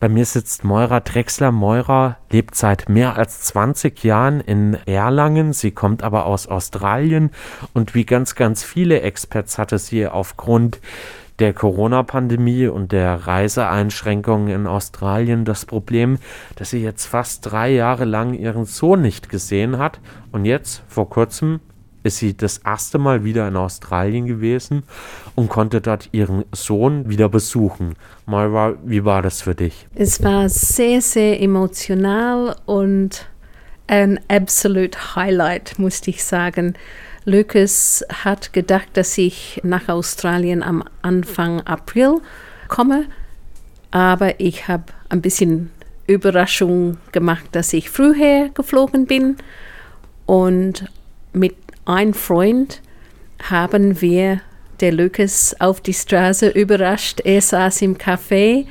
Bei mir sitzt Moira Drexler. Moira lebt seit mehr als 20 Jahren in Erlangen. Sie kommt aber aus Australien und wie ganz, ganz viele Experts hatte sie aufgrund der Corona-Pandemie und der Reiseeinschränkungen in Australien das Problem, dass sie jetzt fast drei Jahre lang ihren Sohn nicht gesehen hat. Und jetzt, vor kurzem, ist sie das erste Mal wieder in Australien gewesen und konnte dort ihren Sohn wieder besuchen. Moira, wie war das für dich? Es war sehr, sehr emotional und ein absolut Highlight, musste ich sagen. Lucas hat gedacht, dass ich nach Australien am Anfang April komme, aber ich habe ein bisschen Überraschung gemacht, dass ich früher geflogen bin und mit einem Freund haben wir der Lucas auf die Straße überrascht. Er saß im Café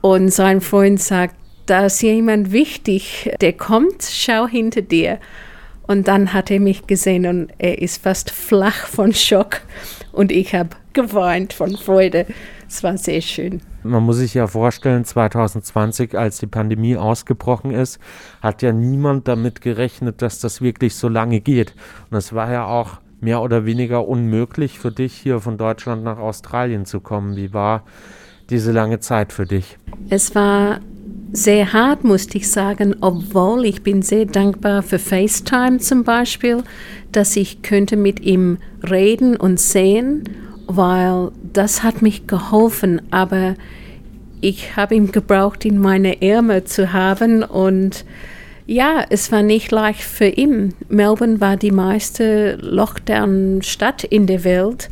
und sein Freund sagt, da ist jemand wichtig, der kommt, schau hinter dir. Und dann hat er mich gesehen und er ist fast flach von Schock und ich habe geweint von Freude. Es war sehr schön. Man muss sich ja vorstellen, 2020, als die Pandemie ausgebrochen ist, hat ja niemand damit gerechnet, dass das wirklich so lange geht. Und es war ja auch mehr oder weniger unmöglich für dich, hier von Deutschland nach Australien zu kommen. Wie war diese lange Zeit für dich? Es war sehr hart, musste ich sagen, obwohl ich bin sehr dankbar für FaceTime zum Beispiel, dass ich könnte mit ihm reden und sehen, weil das hat mich geholfen, aber ich habe ihn gebraucht, in meine Ärmel zu haben und ja, es war nicht leicht für ihn. Melbourne war die meiste Lockdown-Stadt in der Welt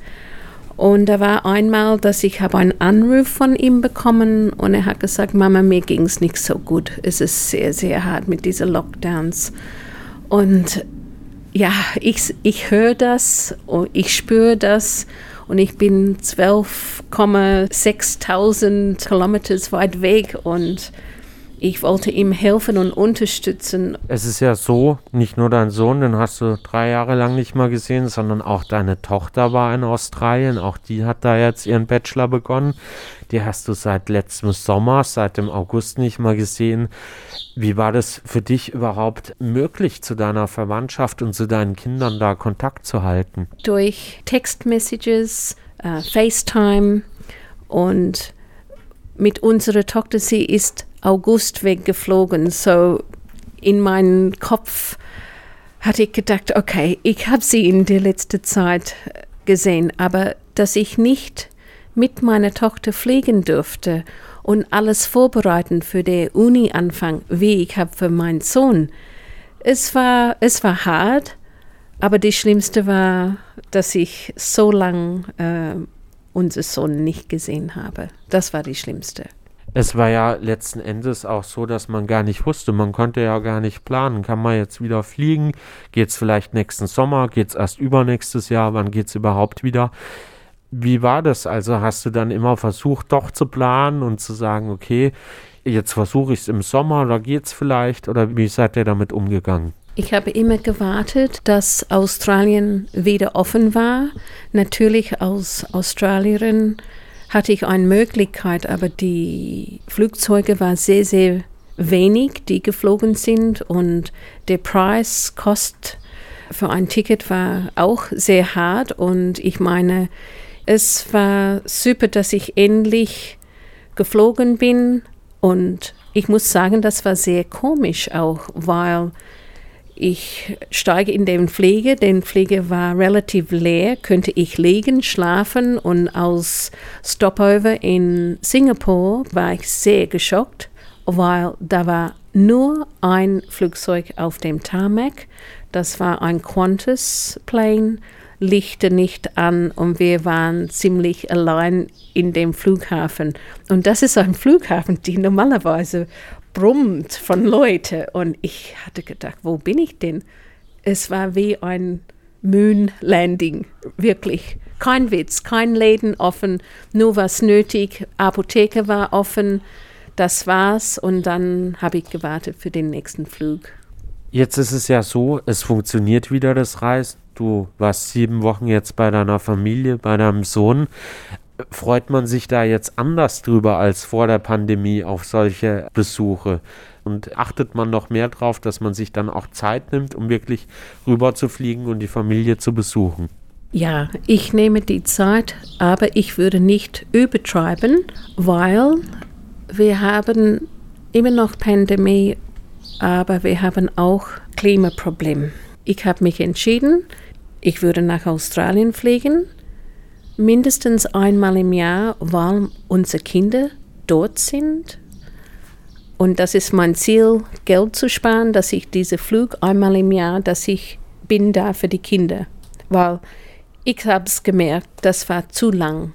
und da war einmal, dass ich habe einen Anruf von ihm bekommen und er hat gesagt, Mama, mir ging es nicht so gut. Es ist sehr, sehr hart mit diesen Lockdowns. Und ja, ich, ich höre das und ich spüre das und ich bin 12,6.000 Kilometer weit weg und ich wollte ihm helfen und unterstützen. Es ist ja so, nicht nur dein Sohn, den hast du drei Jahre lang nicht mal gesehen, sondern auch deine Tochter war in Australien. Auch die hat da jetzt ihren Bachelor begonnen. Die hast du seit letztem Sommer, seit dem August nicht mal gesehen. Wie war das für dich überhaupt möglich, zu deiner Verwandtschaft und zu deinen Kindern da Kontakt zu halten? Durch Textmessages, äh, FaceTime und mit unserer Tochter, sie ist August weggeflogen. So in meinem Kopf hatte ich gedacht, okay, ich habe sie in der letzten Zeit gesehen, aber dass ich nicht mit meiner Tochter fliegen durfte und alles vorbereiten für den Uni-Anfang, wie ich habe für meinen Sohn. Es war, es war hart, aber das Schlimmste war, dass ich so lange äh, unseren Sohn nicht gesehen habe. Das war das Schlimmste es war ja letzten Endes auch so, dass man gar nicht wusste, man konnte ja gar nicht planen, kann man jetzt wieder fliegen, geht es vielleicht nächsten Sommer, geht es erst übernächstes Jahr, wann geht es überhaupt wieder? Wie war das? Also hast du dann immer versucht, doch zu planen und zu sagen, okay, jetzt versuche ich es im Sommer, da geht es vielleicht, oder wie seid ihr damit umgegangen? Ich habe immer gewartet, dass Australien wieder offen war. Natürlich als Australierin hatte ich eine Möglichkeit, aber die Flugzeuge waren sehr, sehr wenig, die geflogen sind. Und der Preis, Kost für ein Ticket war auch sehr hart. Und ich meine, es war super, dass ich endlich geflogen bin. Und ich muss sagen, das war sehr komisch auch, weil ich steige in den Pflege. Den Pflege war relativ leer, könnte ich liegen, schlafen und als Stopover in Singapur war ich sehr geschockt, weil da war nur ein Flugzeug auf dem Tarmac. Das war ein Qantas Plane, Lichter nicht an und wir waren ziemlich allein in dem Flughafen. Und das ist ein Flughafen, die normalerweise brummt von Leuten. Und ich hatte gedacht, wo bin ich denn? Es war wie ein Moon Landing, wirklich. Kein Witz, kein Läden offen, nur was nötig. Apotheke war offen, das war's. Und dann habe ich gewartet für den nächsten Flug. Jetzt ist es ja so, es funktioniert wieder das Reisen. Du warst sieben Wochen jetzt bei deiner Familie, bei deinem Sohn. Freut man sich da jetzt anders drüber als vor der Pandemie auf solche Besuche? Und achtet man noch mehr drauf, dass man sich dann auch Zeit nimmt, um wirklich rüber zu fliegen und die Familie zu besuchen? Ja, ich nehme die Zeit, aber ich würde nicht übertreiben, weil wir haben immer noch Pandemie, aber wir haben auch Klimaproblem. Ich habe mich entschieden, ich würde nach Australien fliegen, mindestens einmal im Jahr, weil unsere Kinder dort sind. Und das ist mein Ziel, Geld zu sparen, dass ich diese Flug einmal im Jahr, dass ich bin da für die Kinder. Weil ich habe es gemerkt, das war zu lang,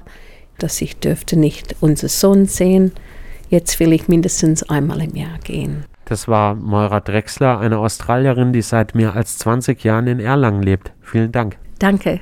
dass ich dürfte nicht unseren Sohn sehen. Jetzt will ich mindestens einmal im Jahr gehen. Das war Moira Drexler, eine Australierin, die seit mehr als 20 Jahren in Erlangen lebt. Vielen Dank. Danke.